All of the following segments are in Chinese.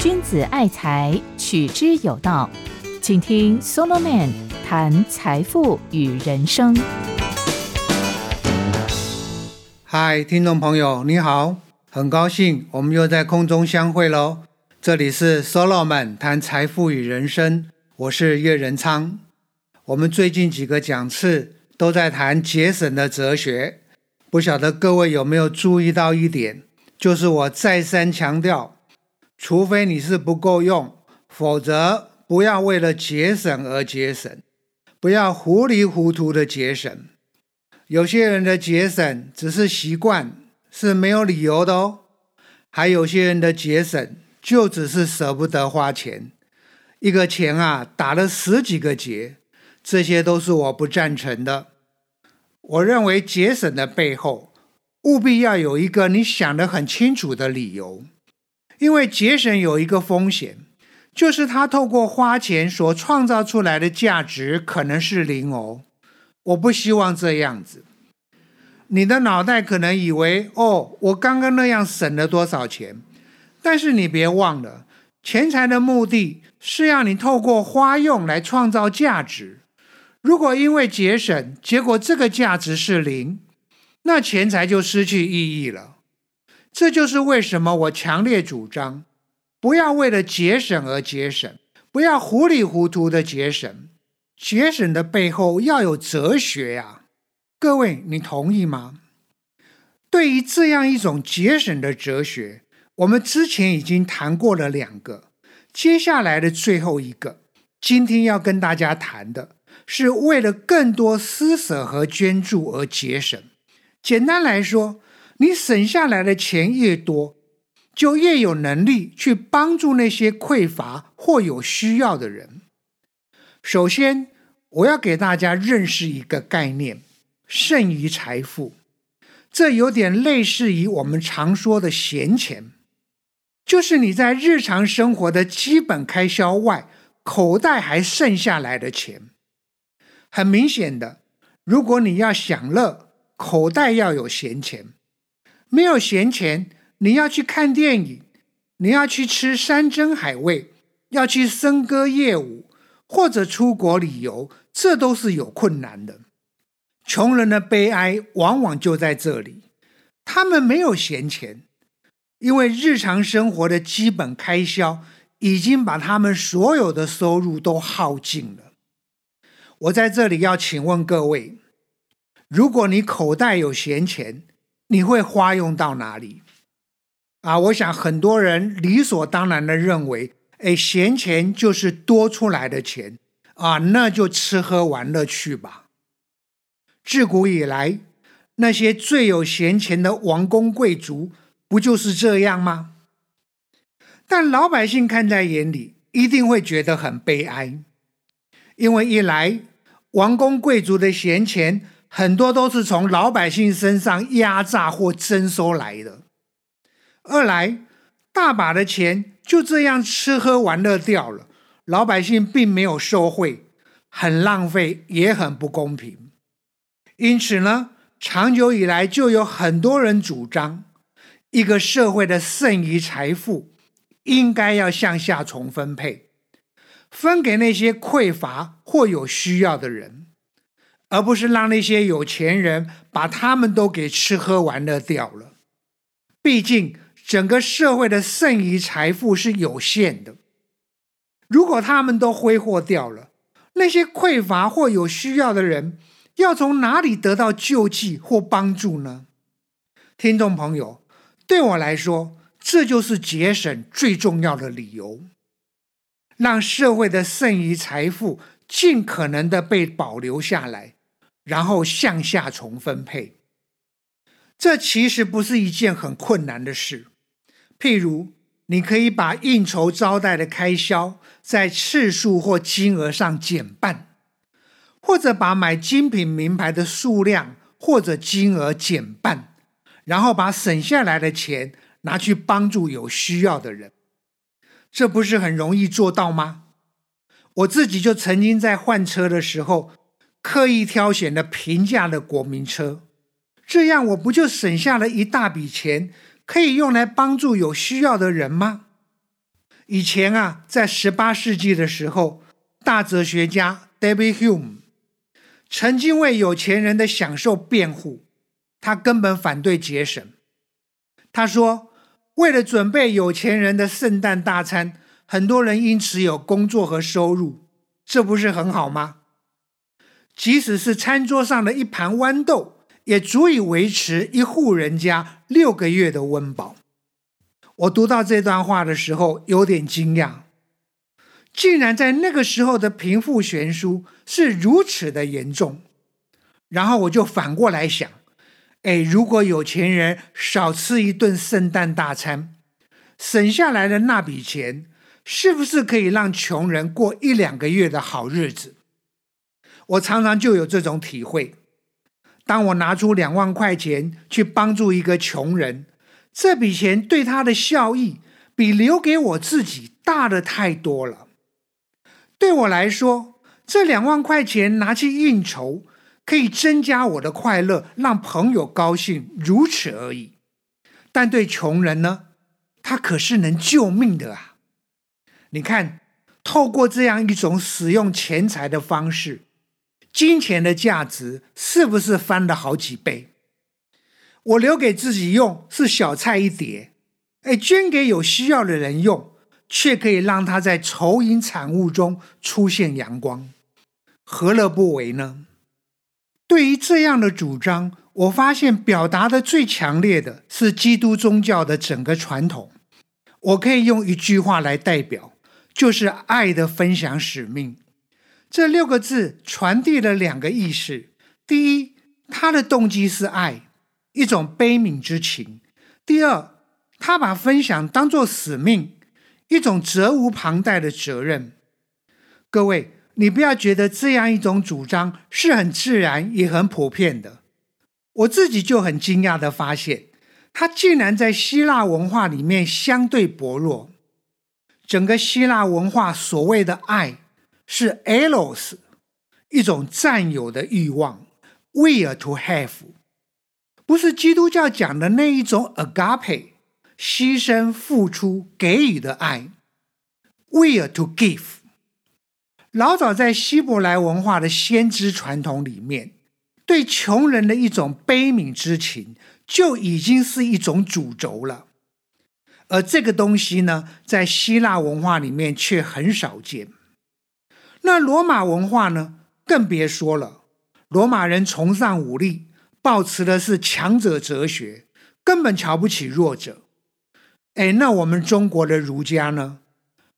君子爱财，取之有道。请听 Solomon 谈财富与人生。嗨，听众朋友，你好，很高兴我们又在空中相会喽。这里是 Solomon 谈财富与人生，我是岳仁昌。我们最近几个讲次都在谈节省的哲学，不晓得各位有没有注意到一点，就是我再三强调，除非你是不够用，否则不要为了节省而节省，不要糊里糊涂的节省。有些人的节省只是习惯，是没有理由的哦。还有些人的节省就只是舍不得花钱，一个钱啊打了十几个结，这些都是我不赞成的。我认为节省的背后，务必要有一个你想得很清楚的理由，因为节省有一个风险，就是他透过花钱所创造出来的价值可能是零哦。我不希望这样子。你的脑袋可能以为，哦，我刚刚那样省了多少钱？但是你别忘了，钱财的目的是要你透过花用来创造价值。如果因为节省，结果这个价值是零，那钱财就失去意义了。这就是为什么我强烈主张，不要为了节省而节省，不要糊里糊涂的节省。节省的背后要有哲学呀，各位，你同意吗？对于这样一种节省的哲学，我们之前已经谈过了两个，接下来的最后一个，今天要跟大家谈的是为了更多施舍和捐助而节省。简单来说，你省下来的钱越多，就越有能力去帮助那些匮乏或有需要的人。首先，我要给大家认识一个概念：剩余财富。这有点类似于我们常说的闲钱，就是你在日常生活的基本开销外，口袋还剩下来的钱。很明显的，如果你要享乐，口袋要有闲钱；没有闲钱，你要去看电影，你要去吃山珍海味，要去笙歌夜舞。或者出国旅游，这都是有困难的。穷人的悲哀往往就在这里，他们没有闲钱，因为日常生活的基本开销已经把他们所有的收入都耗尽了。我在这里要请问各位：如果你口袋有闲钱，你会花用到哪里？啊，我想很多人理所当然的认为。哎，闲钱就是多出来的钱啊，那就吃喝玩乐去吧。自古以来，那些最有闲钱的王公贵族，不就是这样吗？但老百姓看在眼里，一定会觉得很悲哀，因为一来，王公贵族的闲钱很多都是从老百姓身上压榨或征收来的；二来，大把的钱。就这样吃喝玩乐掉了，老百姓并没有受贿，很浪费，也很不公平。因此呢，长久以来就有很多人主张，一个社会的剩余财富应该要向下重分配，分给那些匮乏或有需要的人，而不是让那些有钱人把他们都给吃喝玩乐掉了。毕竟。整个社会的剩余财富是有限的，如果他们都挥霍掉了，那些匮乏或有需要的人要从哪里得到救济或帮助呢？听众朋友，对我来说，这就是节省最重要的理由，让社会的剩余财富尽可能的被保留下来，然后向下重分配。这其实不是一件很困难的事。譬如，你可以把应酬招待的开销在次数或金额上减半，或者把买精品名牌的数量或者金额减半，然后把省下来的钱拿去帮助有需要的人。这不是很容易做到吗？我自己就曾经在换车的时候，刻意挑选了平价的国民车，这样我不就省下了一大笔钱？可以用来帮助有需要的人吗？以前啊，在十八世纪的时候，大哲学家 David Hume 曾经为有钱人的享受辩护，他根本反对节省。他说，为了准备有钱人的圣诞大餐，很多人因此有工作和收入，这不是很好吗？即使是餐桌上的一盘豌豆，也足以维持一户人家六个月的温饱。我读到这段话的时候，有点惊讶，竟然在那个时候的贫富悬殊是如此的严重。然后我就反过来想，哎，如果有钱人少吃一顿圣诞大餐，省下来的那笔钱，是不是可以让穷人过一两个月的好日子？我常常就有这种体会。当我拿出两万块钱去帮助一个穷人，这笔钱对他的效益比留给我自己大的太多了。对我来说，这两万块钱拿去应酬，可以增加我的快乐，让朋友高兴，如此而已。但对穷人呢，他可是能救命的啊！你看，透过这样一种使用钱财的方式，金钱的价值是不是翻了好几倍？我留给自己用是小菜一碟，哎，捐给有需要的人用，却可以让他在愁云惨雾中出现阳光，何乐不为呢？对于这样的主张，我发现表达的最强烈的是基督宗教的整个传统。我可以用一句话来代表，就是爱的分享使命。这六个字传递了两个意思：第一，他的动机是爱。一种悲悯之情。第二，他把分享当作使命，一种责无旁贷的责任。各位，你不要觉得这样一种主张是很自然也很普遍的。我自己就很惊讶的发现，它竟然在希腊文化里面相对薄弱。整个希腊文化所谓的爱是 eros，一种占有的欲望，will to have。不是基督教讲的那一种 agape，牺牲、付出、给予的爱，will to give。老早在希伯来文化的先知传统里面，对穷人的一种悲悯之情，就已经是一种主轴了。而这个东西呢，在希腊文化里面却很少见。那罗马文化呢，更别说了，罗马人崇尚武力。抱持的是强者哲学，根本瞧不起弱者。哎，那我们中国的儒家呢？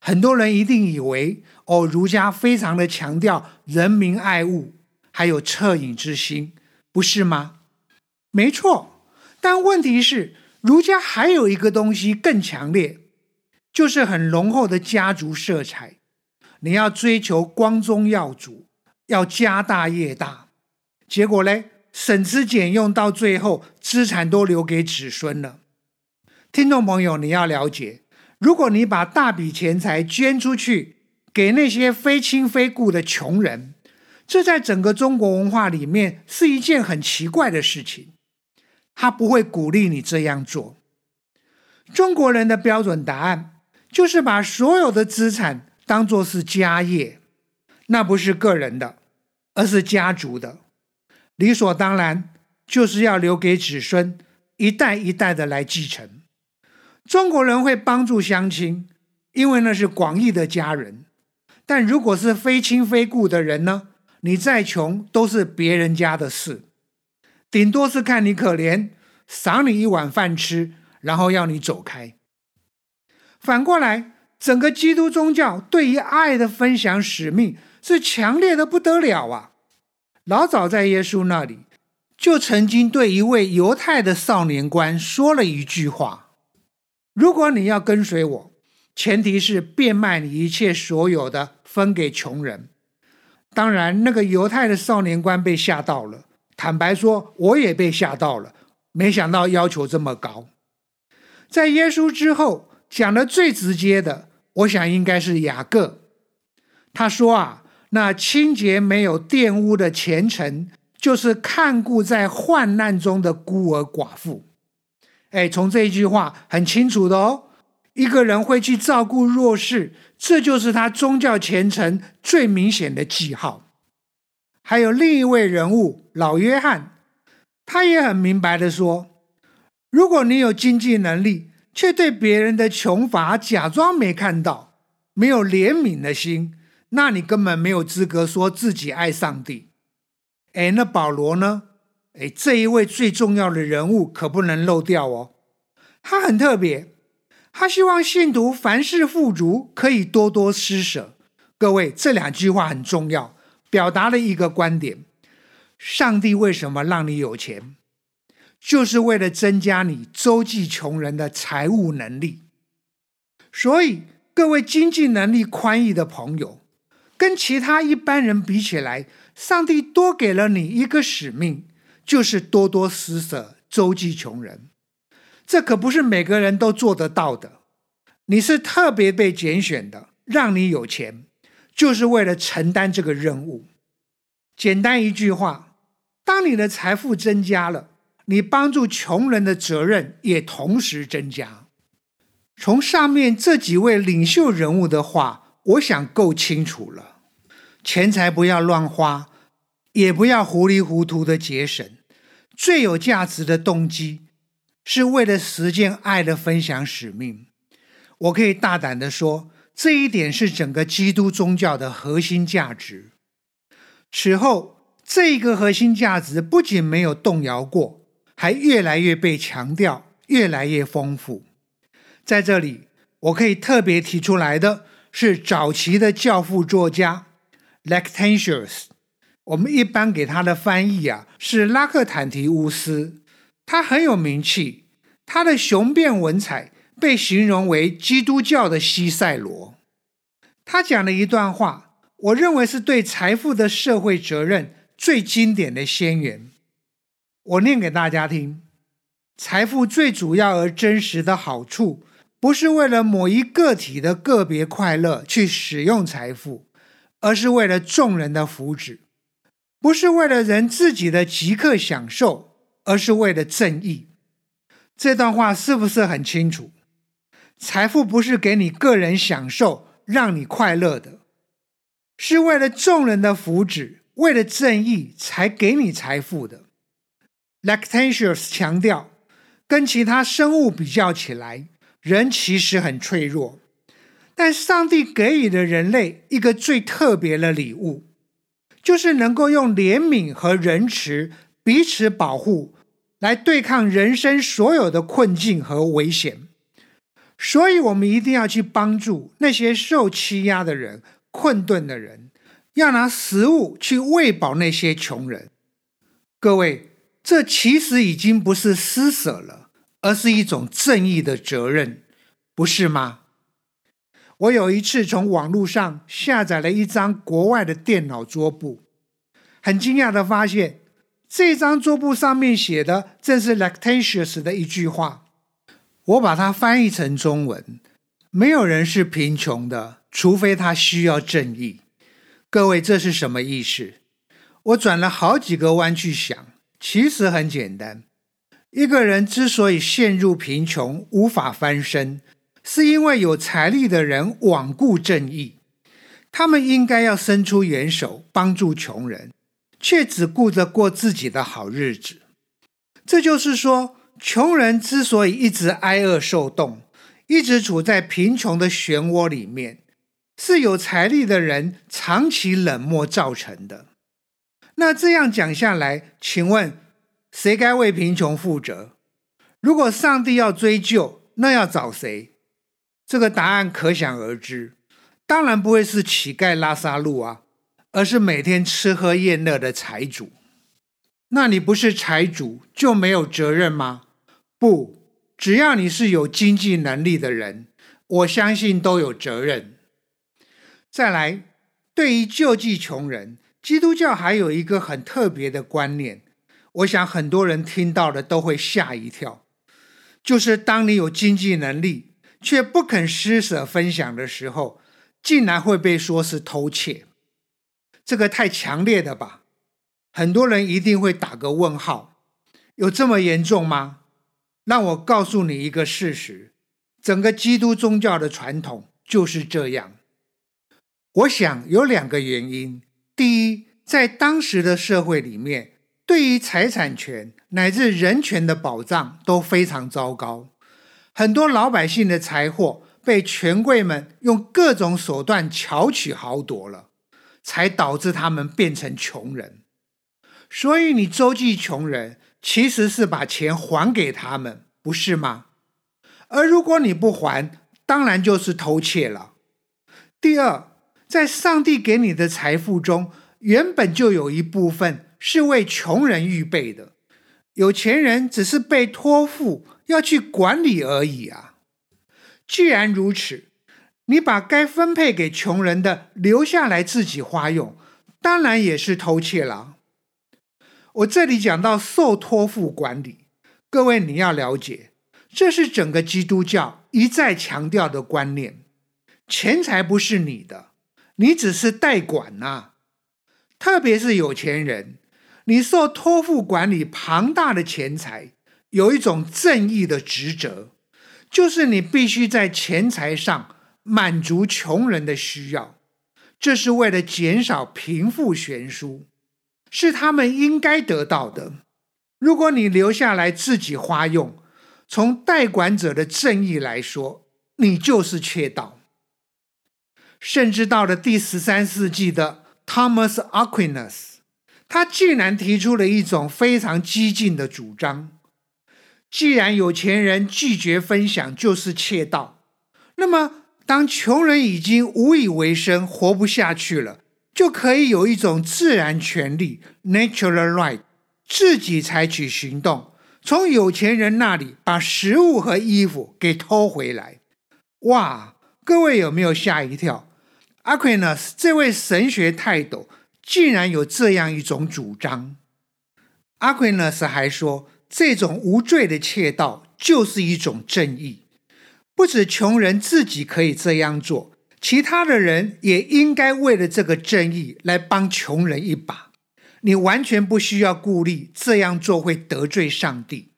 很多人一定以为哦，儒家非常的强调人民爱物，还有恻隐之心，不是吗？没错，但问题是，儒家还有一个东西更强烈，就是很浓厚的家族色彩。你要追求光宗耀祖，要家大业大，结果嘞？省吃俭用，到最后资产都留给子孙了。听众朋友，你要了解，如果你把大笔钱财捐出去给那些非亲非故的穷人，这在整个中国文化里面是一件很奇怪的事情。他不会鼓励你这样做。中国人的标准答案就是把所有的资产当做是家业，那不是个人的，而是家族的。理所当然就是要留给子孙一代一代的来继承。中国人会帮助乡亲，因为那是广义的家人。但如果是非亲非故的人呢？你再穷都是别人家的事，顶多是看你可怜，赏你一碗饭吃，然后要你走开。反过来，整个基督宗教对于爱的分享使命是强烈的不得了啊！老早在耶稣那里，就曾经对一位犹太的少年官说了一句话：“如果你要跟随我，前提是变卖你一切所有的，分给穷人。”当然，那个犹太的少年官被吓到了。坦白说，我也被吓到了。没想到要求这么高。在耶稣之后讲的最直接的，我想应该是雅各。他说啊。那清洁没有玷污的虔诚，就是看顾在患难中的孤儿寡妇。哎，从这一句话很清楚的哦。一个人会去照顾弱势，这就是他宗教虔诚最明显的记号。还有另一位人物老约翰，他也很明白的说：如果你有经济能力，却对别人的穷乏假装没看到，没有怜悯的心，那你根本没有资格说自己爱上帝。哎，那保罗呢？哎，这一位最重要的人物可不能漏掉哦，他很特别。他希望信徒凡事富足，可以多多施舍。各位，这两句话很重要，表达了一个观点：上帝为什么让你有钱，就是为了增加你周济穷人的财务能力。所以，各位经济能力宽裕的朋友，跟其他一般人比起来，上帝多给了你一个使命，就是多多施舍，周济穷人。这可不是每个人都做得到的。你是特别被拣选的，让你有钱，就是为了承担这个任务。简单一句话：当你的财富增加了，你帮助穷人的责任也同时增加。从上面这几位领袖人物的话，我想够清楚了。钱财不要乱花，也不要糊里糊涂的节省。最有价值的动机。是为了实践爱的分享使命，我可以大胆的说，这一点是整个基督宗教的核心价值。此后，这一个核心价值不仅没有动摇过，还越来越被强调，越来越丰富。在这里，我可以特别提出来的是早期的教父作家 Lactantius，我们一般给他的翻译啊是拉克坦提乌斯。他很有名气，他的雄辩文采被形容为基督教的西塞罗。他讲了一段话，我认为是对财富的社会责任最经典的先言。我念给大家听：财富最主要而真实的好处，不是为了某一个体的个别快乐去使用财富，而是为了众人的福祉，不是为了人自己的即刻享受。而是为了正义，这段话是不是很清楚？财富不是给你个人享受、让你快乐的，是为了众人的福祉、为了正义才给你财富的。Lactantius 强调，跟其他生物比较起来，人其实很脆弱，但上帝给予了人类一个最特别的礼物，就是能够用怜悯和仁慈彼此保护。来对抗人生所有的困境和危险，所以我们一定要去帮助那些受欺压的人、困顿的人，要拿食物去喂饱那些穷人。各位，这其实已经不是施舍了，而是一种正义的责任，不是吗？我有一次从网络上下载了一张国外的电脑桌布，很惊讶的发现。这张桌布上面写的正是 Lactantius 的一句话，我把它翻译成中文：没有人是贫穷的，除非他需要正义。各位，这是什么意思？我转了好几个弯去想，其实很简单：一个人之所以陷入贫穷，无法翻身，是因为有财力的人罔顾正义，他们应该要伸出援手，帮助穷人。却只顾着过自己的好日子，这就是说，穷人之所以一直挨饿受冻，一直处在贫穷的漩涡里面，是有财力的人长期冷漠造成的。那这样讲下来，请问谁该为贫穷负责？如果上帝要追究，那要找谁？这个答案可想而知，当然不会是乞丐拉萨路啊。而是每天吃喝宴乐的财主，那你不是财主就没有责任吗？不，只要你是有经济能力的人，我相信都有责任。再来，对于救济穷人，基督教还有一个很特别的观念，我想很多人听到了都会吓一跳，就是当你有经济能力却不肯施舍分享的时候，竟然会被说是偷窃。这个太强烈的吧，很多人一定会打个问号，有这么严重吗？让我告诉你一个事实：整个基督宗教的传统就是这样。我想有两个原因：第一，在当时的社会里面，对于财产权乃至人权的保障都非常糟糕，很多老百姓的财货被权贵们用各种手段巧取豪夺了，才导致他们变成穷人。所以，你周济穷人，其实是把钱还给他们，不是吗？而如果你不还，当然就是偷窃了。第二，在上帝给你的财富中，原本就有一部分是为穷人预备的，有钱人只是被托付要去管理而已啊。既然如此，你把该分配给穷人的留下来自己花用，当然也是偷窃了。我这里讲到受托付管理，各位你要了解，这是整个基督教一再强调的观念：钱财不是你的，你只是代管呐。特别是有钱人，你受托付管理庞大的钱财，有一种正义的职责，就是你必须在钱财上满足穷人的需要，这是为了减少贫富悬殊，是他们应该得到的。如果你留下来自己花用，从代管者的正义来说，你就是窃盗。甚至到了第十三世纪的。Thomas Aquinas，他竟然提出了一种非常激进的主张：既然有钱人拒绝分享就是窃盗，那么当穷人已经无以为生、活不下去了，就可以有一种自然权利 （natural right），自己采取行动，从有钱人那里把食物和衣服给偷回来。哇，各位有没有吓一跳？Aquinas 这位神学泰斗竟然有这样一种主张。Aquinas 还说，这种无罪的窃盗就是一种正义，不止穷人自己可以这样做，其他的人也应该为了这个正义来帮穷人一把。你完全不需要顾虑这样做会得罪上帝，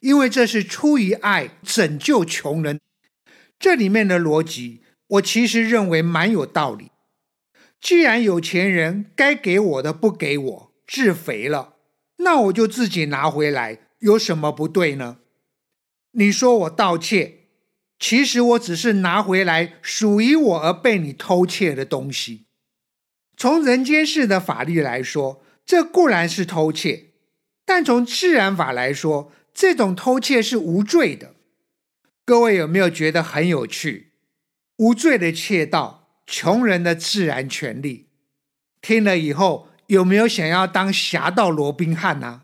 因为这是出于爱拯救穷人。这里面的逻辑。我其实认为蛮有道理。既然有钱人该给我的不给我，自肥了，那我就自己拿回来，有什么不对呢？你说我盗窃，其实我只是拿回来属于我而被你偷窃的东西。从人间世的法律来说，这固然是偷窃，但从自然法来说，这种偷窃是无罪的。各位有没有觉得很有趣？无罪的窃盗，穷人的自然权利。听了以后，有没有想要当侠盗罗宾汉呢？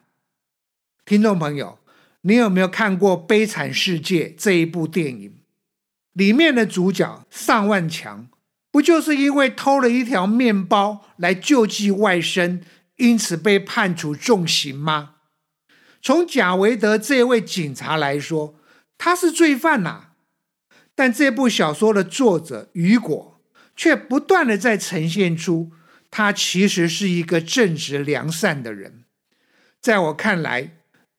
听众朋友，你有没有看过《悲惨世界》这一部电影？里面的主角上万强，不就是因为偷了一条面包来救济外甥，因此被判处重刑吗？从贾维德这位警察来说，他是罪犯呐。但这部小说的作者雨果却不断的在呈现出他其实是一个正直良善的人。在我看来，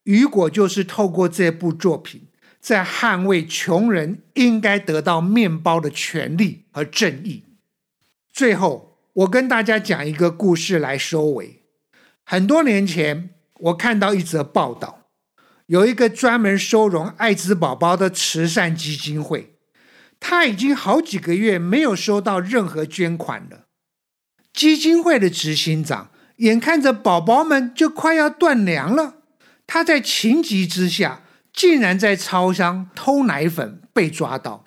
雨果就是透过这部作品，在捍卫穷人应该得到面包的权利和正义。最后，我跟大家讲一个故事来收尾。很多年前，我看到一则报道，有一个专门收容艾滋宝宝的慈善基金会。他已经好几个月没有收到任何捐款了。基金会的执行长眼看着宝宝们就快要断粮了，他在情急之下，竟然在超商偷奶粉被抓到。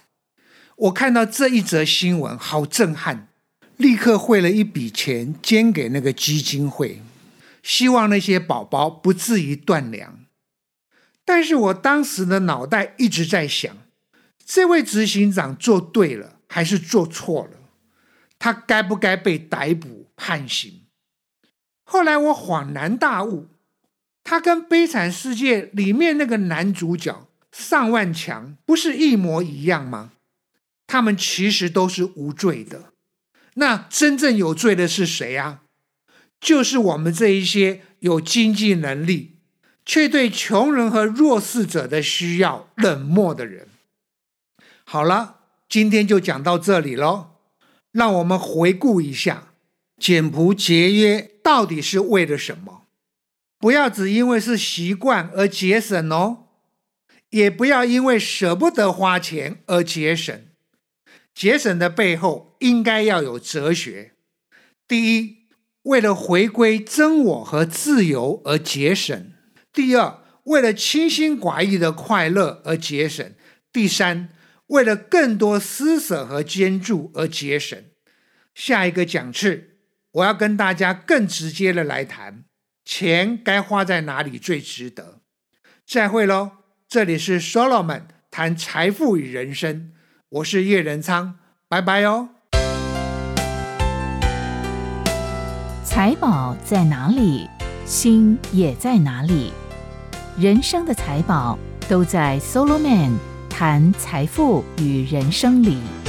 我看到这一则新闻，好震撼，立刻汇了一笔钱捐给那个基金会，希望那些宝宝不至于断粮。但是我当时的脑袋一直在想。这位执行长做对了还是做错了？他该不该被逮捕判刑？后来我恍然大悟，他跟《悲惨世界》里面那个男主角上万强不是一模一样吗？他们其实都是无罪的。那真正有罪的是谁啊？就是我们这一些有经济能力、却对穷人和弱势者的需要冷漠的人。好了，今天就讲到这里喽。让我们回顾一下，简朴节约到底是为了什么？不要只因为是习惯而节省哦，也不要因为舍不得花钱而节省。节省的背后应该要有哲学。第一，为了回归真我和自由而节省；第二，为了清心寡欲的快乐而节省；第三。为了更多施舍和捐助而节省。下一个讲次，我要跟大家更直接的来谈，钱该花在哪里最值得。再会喽，这里是 Solomon 谈财富与人生，我是叶仁昌，拜拜哦。财宝在哪里，心也在哪里。人生的财宝都在 Solomon。谈财富与人生理。